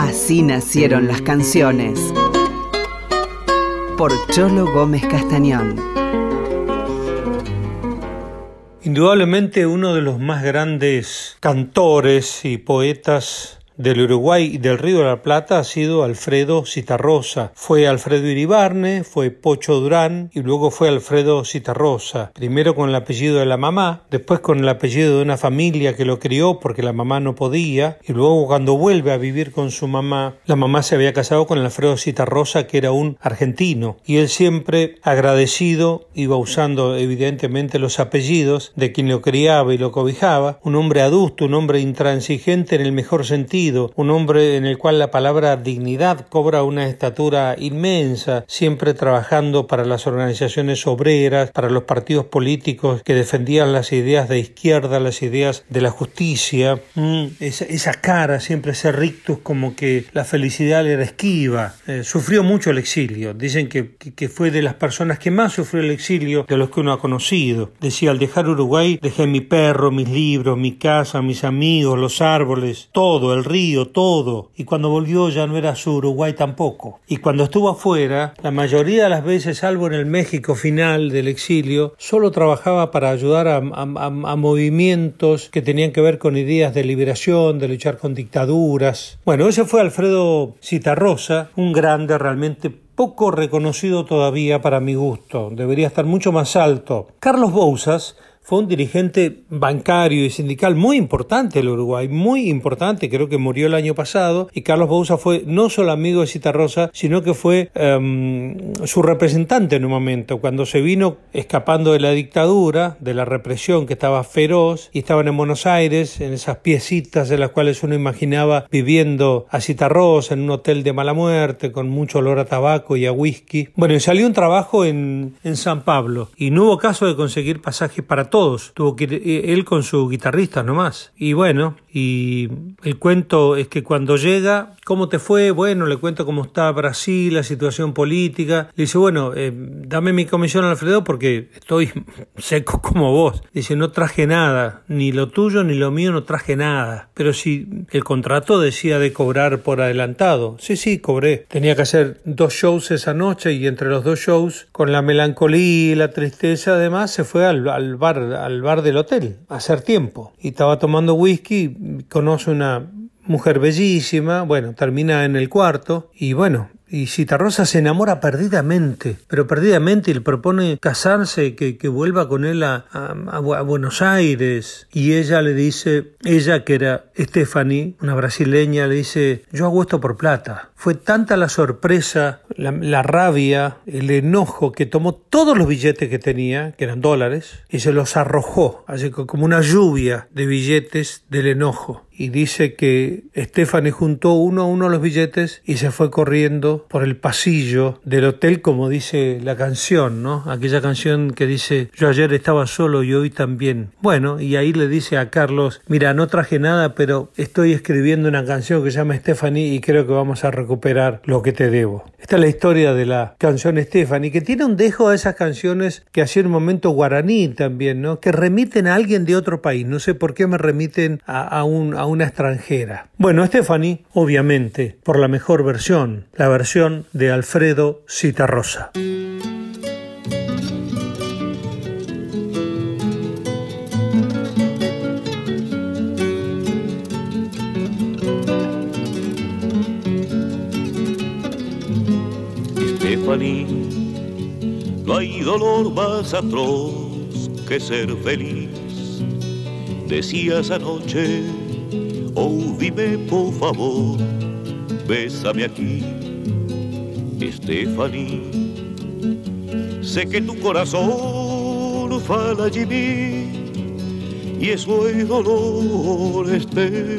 Así nacieron las canciones. Por Cholo Gómez Castañón. Indudablemente uno de los más grandes cantores y poetas del Uruguay y del Río de la Plata ha sido Alfredo Citarrosa. Fue Alfredo Iribarne, fue Pocho Durán y luego fue Alfredo Citarrosa. Primero con el apellido de la mamá, después con el apellido de una familia que lo crió porque la mamá no podía y luego cuando vuelve a vivir con su mamá, la mamá se había casado con Alfredo Citarrosa que era un argentino y él siempre agradecido iba usando evidentemente los apellidos de quien lo criaba y lo cobijaba, un hombre adusto, un hombre intransigente en el mejor sentido un hombre en el cual la palabra dignidad cobra una estatura inmensa, siempre trabajando para las organizaciones obreras, para los partidos políticos que defendían las ideas de izquierda, las ideas de la justicia. Mm, esa, cara, siempre ese rictus como que la felicidad le era esquiva. Eh, sufrió mucho el exilio. Dicen que, que fue de las personas que más sufrió el exilio de los que uno ha conocido. Decía, al dejar Uruguay dejé mi perro, mis libros, mi casa, mis amigos, los árboles, todo, el río todo, y cuando volvió ya no era su Uruguay tampoco. Y cuando estuvo afuera, la mayoría de las veces, salvo en el México final del exilio, solo trabajaba para ayudar a, movimientos que tenían que ver con ideas de liberación, de luchar con dictaduras. Bueno, ese fue Alfredo Citarrosa, un grande realmente poco reconocido todavía para mi gusto, debería estar mucho más alto. Carlos Bouzas fue un dirigente bancario y sindical muy importante el Uruguay, muy importante, creo que murió el año pasado, y Carlos Bouza fue no solo amigo de Citarrosa, sino que fue em, su representante en un momento, cuando se vino escapando de la dictadura, de la represión que estaba feroz, y estaban en Buenos Aires, en esas piecitas de las cuales uno imaginaba viviendo a Citarrosa, en un hotel de mala muerte, con mucho olor a tabaco y a whisky. Bueno, y salió un trabajo en, en San Pablo, y no hubo caso de conseguir pasajes para todos Tuvo que ir eh, él con su guitarrista nomás. Y bueno, y el cuento es que cuando llega, ¿cómo te fue? Bueno, le cuento cómo está Brasil, la situación política. Le dice, bueno, eh, dame mi comisión, Alfredo, porque estoy seco como vos. Dice, no traje nada, ni lo tuyo ni lo mío no traje nada. Pero si el contrato decía de cobrar por adelantado. Sí, sí, cobré. Tenía que hacer dos shows esa noche y entre los dos shows, con la melancolía y la tristeza además, se fue al bar al bar del hotel a hacer tiempo. Y estaba tomando whisky, conoce una mujer bellísima, bueno, termina en el cuarto y bueno, y Citarrosa se enamora perdidamente, pero perdidamente y le propone casarse, que, que vuelva con él a, Buenos Aires. Y ella le dice, ella que era Stephanie, una brasileña, le dice, yo hago esto por plata. Fue tanta la sorpresa, la rabia, el enojo que tomó todos los billetes que tenía, que eran dólares, y se los arrojó, así como una lluvia de billetes del enojo y dice que Stephanie juntó uno a uno los billetes y se fue corriendo por el pasillo del hotel como dice la canción, ¿no? Aquella canción que dice yo ayer estaba solo y hoy también. Bueno, y ahí le dice a Carlos, mira, no traje nada, pero estoy escribiendo una canción que se llama Stephanie y creo que vamos a recuperar lo que te debo. Esta es la historia de la canción Stephanie, que tiene un dejo a esas canciones que hacía un momento guaraní también, ¿no? Que remiten a alguien de otro país. No sé por qué me remiten a, un una extranjera. Bueno, Stephanie, obviamente, por la mejor versión, la versión de Alfredo Citarrosa. No hay dolor más atroz que ser feliz. Decías anoche Oh, dime por favor, bésame aquí, Stephanie. Sé que tu corazón fala de mí y eso es dolor, Stephanie.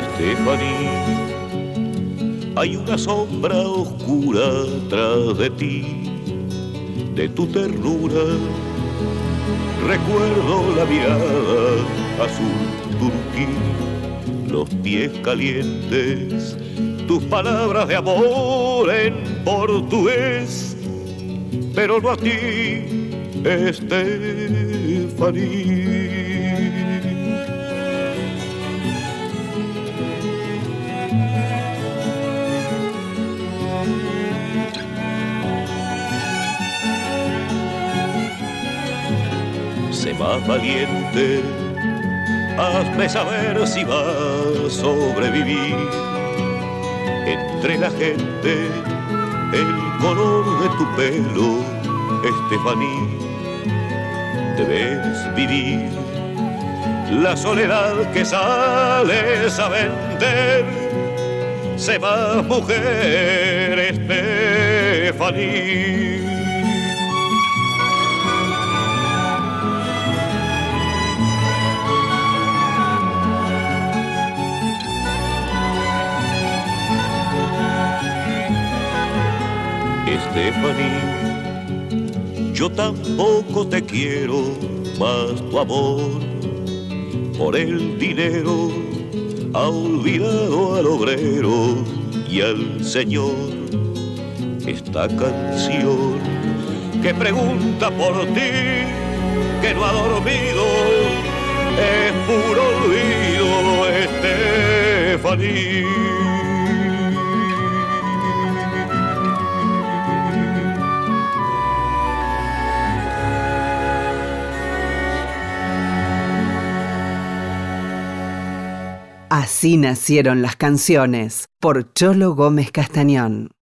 Estefaní. Hay una sombra oscura tras de ti, de tu ternura. Recuerdo la mirada azul turquí, los pies calientes, tus palabras de amor en portugués, pero no a ti, Estefaní. más valiente, hazme saber si vas a sobrevivir. Entre la gente, el color de tu pelo, Estefaní, debes vivir. La soledad que sales a vender, se va mujer, Estefaní. Yo tampoco te quiero más tu amor. Por el dinero ha olvidado al obrero y al Señor. Esta canción que pregunta por ti, que no ha dormido, es puro olvido, Estefaní. Así nacieron las canciones por Cholo Gómez Castañón.